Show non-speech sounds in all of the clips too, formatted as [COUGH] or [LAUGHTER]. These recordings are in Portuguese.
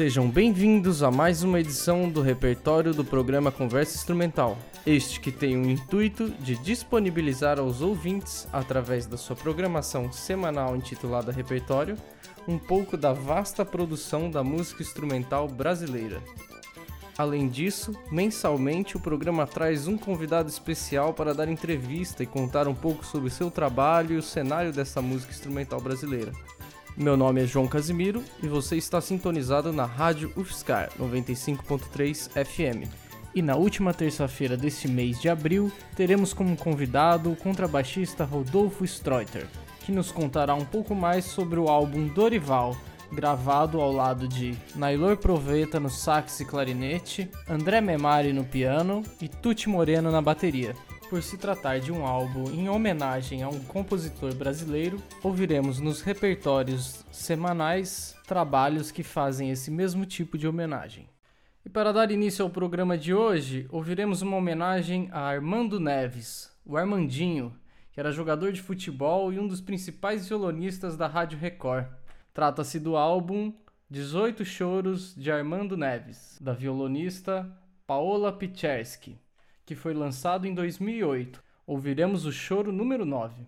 Sejam bem-vindos a mais uma edição do repertório do programa Conversa Instrumental. Este que tem o intuito de disponibilizar aos ouvintes, através da sua programação semanal intitulada Repertório, um pouco da vasta produção da música instrumental brasileira. Além disso, mensalmente o programa traz um convidado especial para dar entrevista e contar um pouco sobre seu trabalho e o cenário dessa música instrumental brasileira. Meu nome é João Casimiro e você está sintonizado na Rádio UFSCar 95.3 FM. E na última terça-feira deste mês de abril, teremos como convidado o contrabaixista Rodolfo Streuter, que nos contará um pouco mais sobre o álbum Dorival, gravado ao lado de Nailor Proveta no sax e clarinete, André Memari no piano e Tuti Moreno na bateria. Por se tratar de um álbum em homenagem a um compositor brasileiro, ouviremos nos repertórios semanais trabalhos que fazem esse mesmo tipo de homenagem. E para dar início ao programa de hoje, ouviremos uma homenagem a Armando Neves, o Armandinho, que era jogador de futebol e um dos principais violonistas da Rádio Record. Trata-se do álbum 18 Choros de Armando Neves, da violonista Paola Pichersky que foi lançado em 2008. Ouviremos o choro número 9.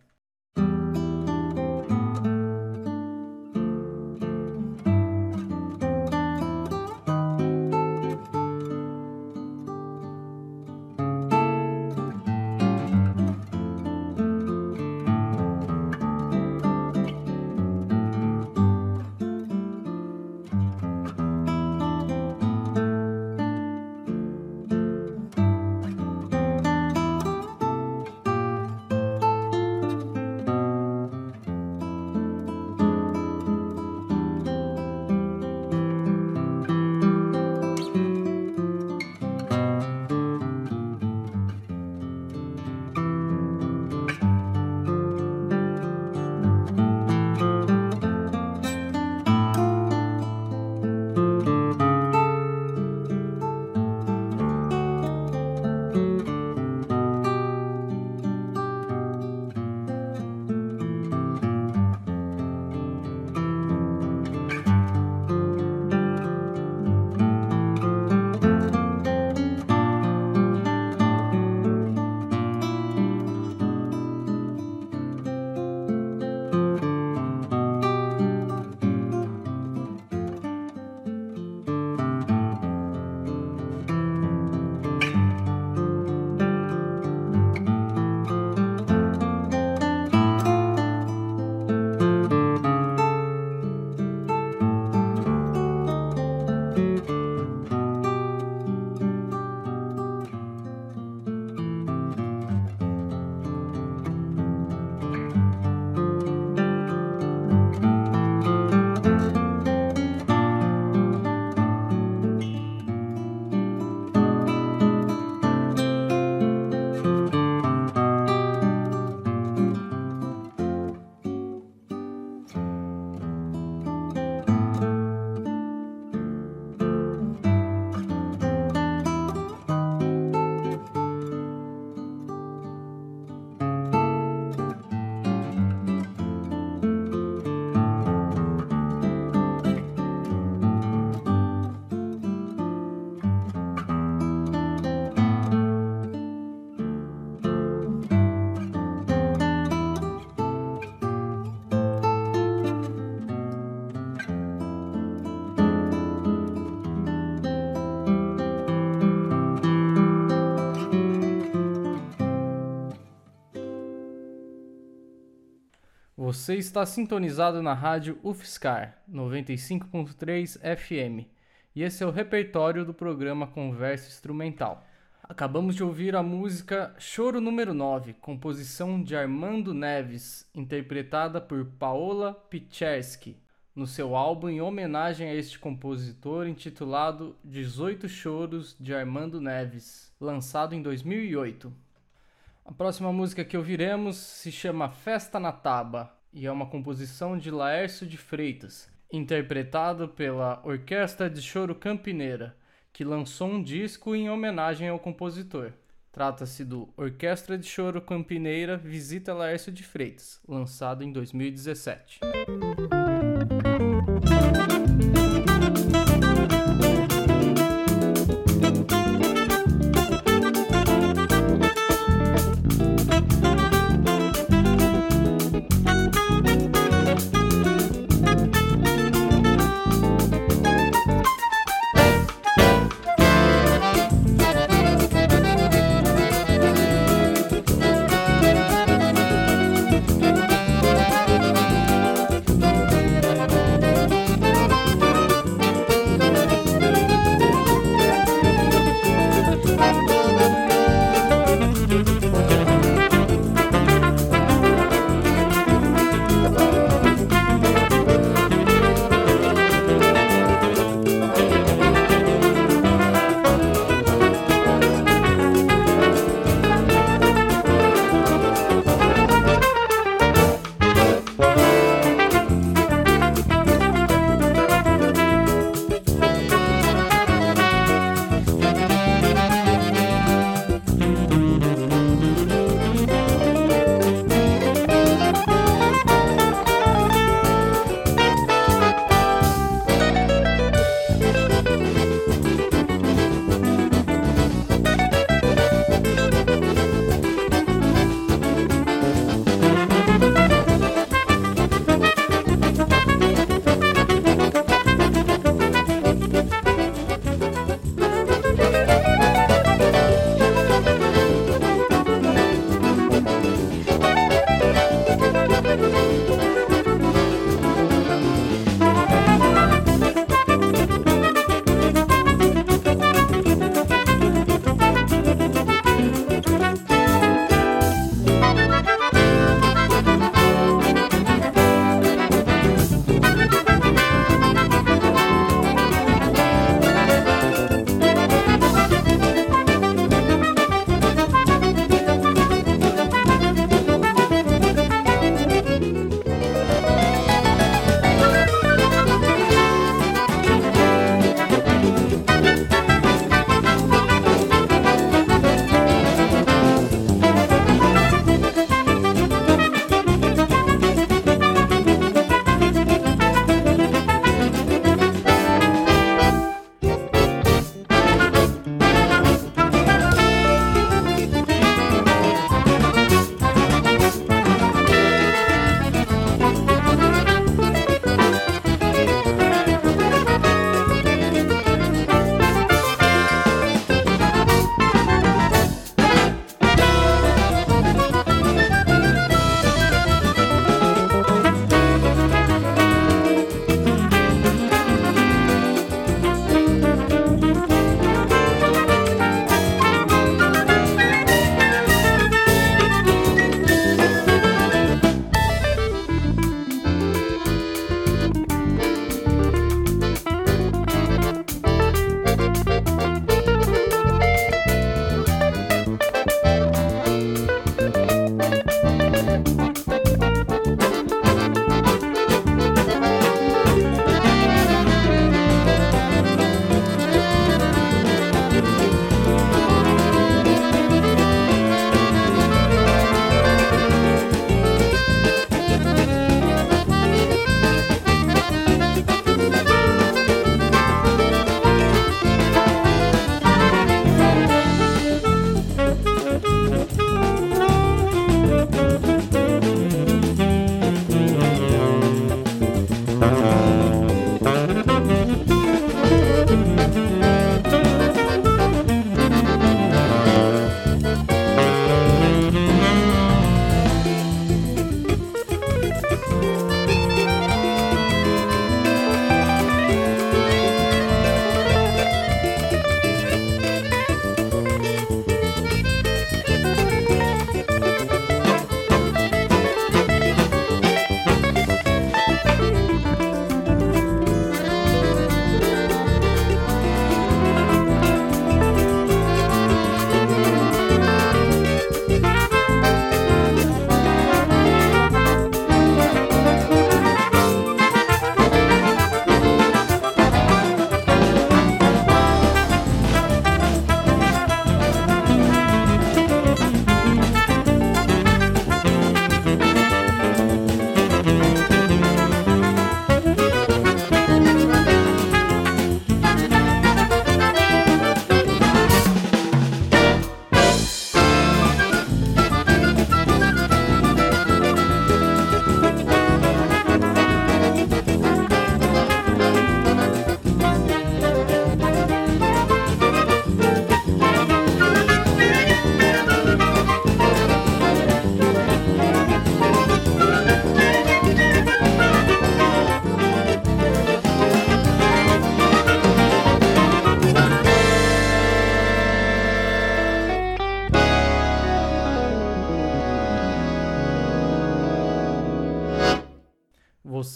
Você está sintonizado na rádio UFSCar 95.3 FM e esse é o repertório do programa Conversa Instrumental. Acabamos de ouvir a música Choro número 9, composição de Armando Neves, interpretada por Paola Pichersky, no seu álbum em homenagem a este compositor intitulado 18 Choros de Armando Neves, lançado em 2008. A próxima música que ouviremos se chama Festa na Taba, e é uma composição de Laércio de Freitas, interpretado pela Orquestra de Choro Campineira, que lançou um disco em homenagem ao compositor. Trata-se do Orquestra de Choro Campineira Visita Laércio de Freitas, lançado em 2017.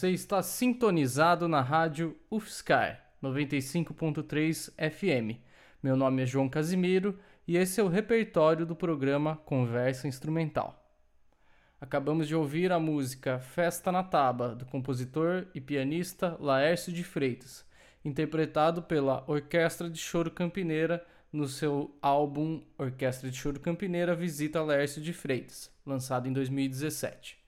Você está sintonizado na rádio UFSCar 95.3 FM. Meu nome é João Casimiro e esse é o repertório do programa Conversa Instrumental. Acabamos de ouvir a música Festa na Taba, do compositor e pianista Laércio de Freitas, interpretado pela Orquestra de Choro Campineira no seu álbum Orquestra de Choro Campineira Visita Laércio de Freitas, lançado em 2017.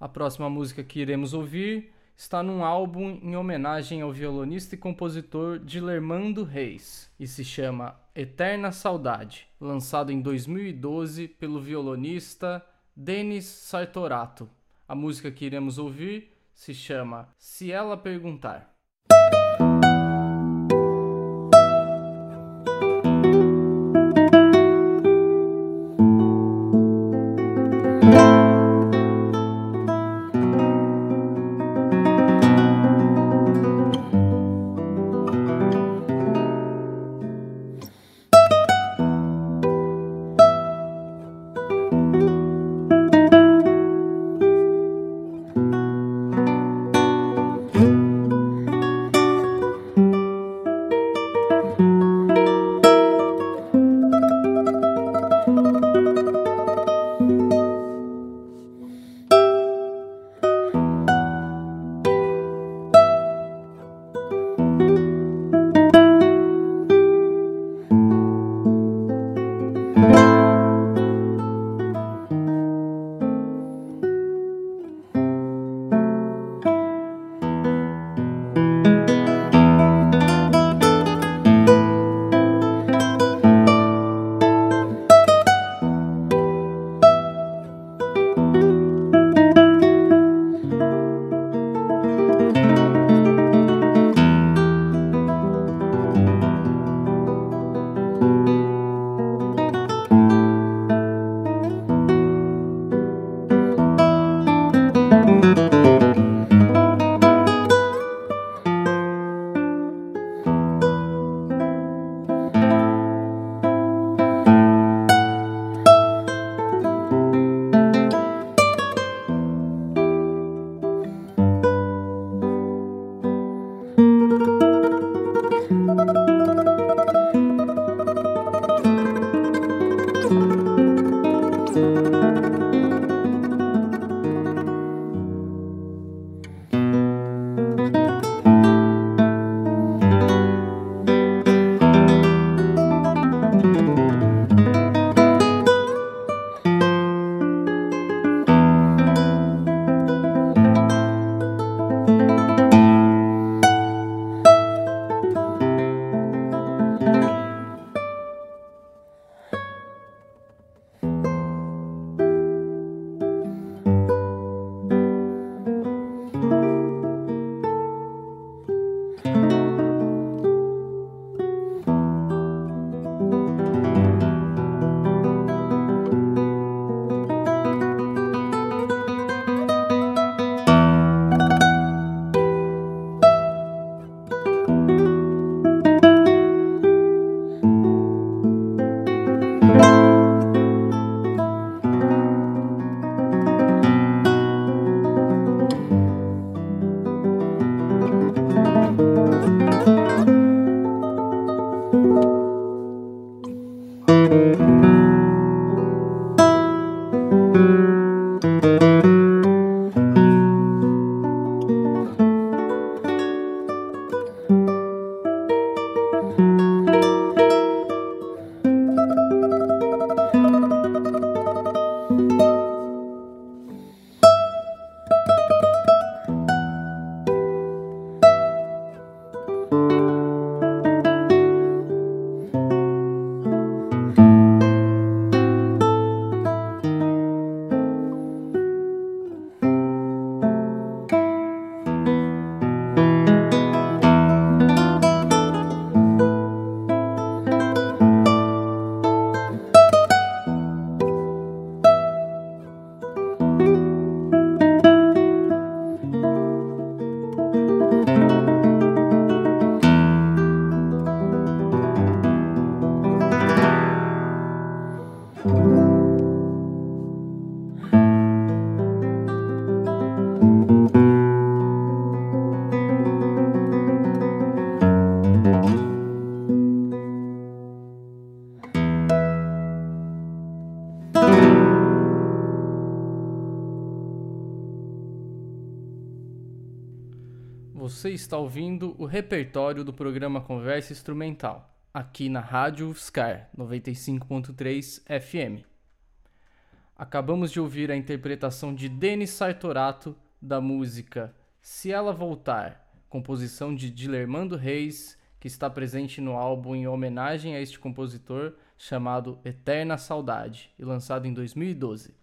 A próxima música que iremos ouvir está num álbum em homenagem ao violonista e compositor Dilermando Reis e se chama Eterna Saudade, lançado em 2012 pelo violonista Denis Sartorato. A música que iremos ouvir se chama Se Ela Perguntar. Você está ouvindo o repertório do programa Conversa Instrumental, aqui na Rádio UFSCar 95.3 FM. Acabamos de ouvir a interpretação de Denis Sartorato da música Se Ela Voltar, composição de Dilermando Reis, que está presente no álbum em homenagem a este compositor chamado Eterna Saudade e lançado em 2012.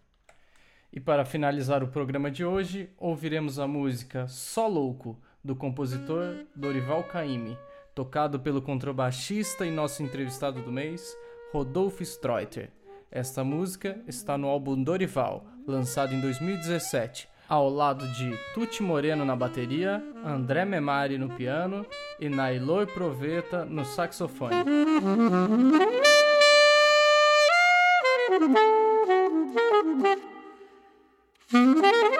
E para finalizar o programa de hoje, ouviremos a música Só Louco, do compositor Dorival Caymmi, tocado pelo contrabaixista e nosso entrevistado do mês, Rodolfo Streuter. Esta música está no álbum Dorival, lançado em 2017, ao lado de Tuti Moreno na bateria, André Memari no piano e Nailor Proveta no saxofone. [LAUGHS]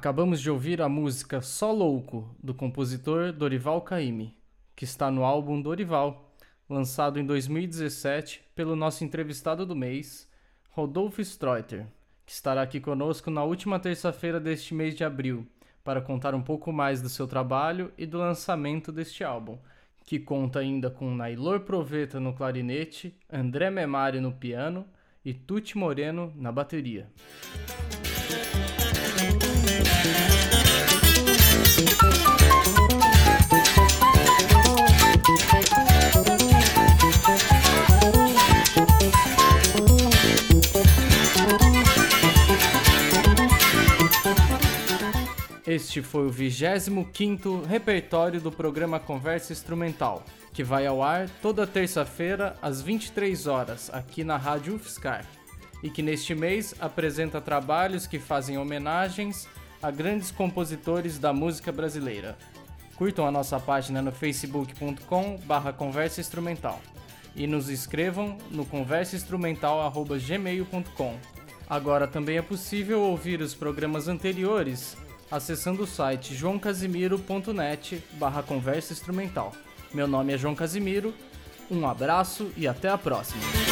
Acabamos de ouvir a música Só Louco, do compositor Dorival Caymmi, que está no álbum Dorival, lançado em 2017 pelo nosso entrevistado do mês, Rodolfo Streuter, que estará aqui conosco na última terça-feira deste mês de abril, para contar um pouco mais do seu trabalho e do lançamento deste álbum, que conta ainda com Nailor Proveta no clarinete, André Memari no piano e Tuti Moreno na bateria. Este foi o 25º repertório do programa Conversa Instrumental, que vai ao ar toda terça-feira às 23 horas aqui na Rádio UFSCar, e que neste mês apresenta trabalhos que fazem homenagens a grandes compositores da música brasileira. Curtam a nossa página no facebook.com barra conversa instrumental e nos escrevam no conversainstrumental.gmail.com. Agora também é possível ouvir os programas anteriores acessando o site joãocasimiro.net barra conversa instrumental. Meu nome é João Casimiro, um abraço e até a próxima!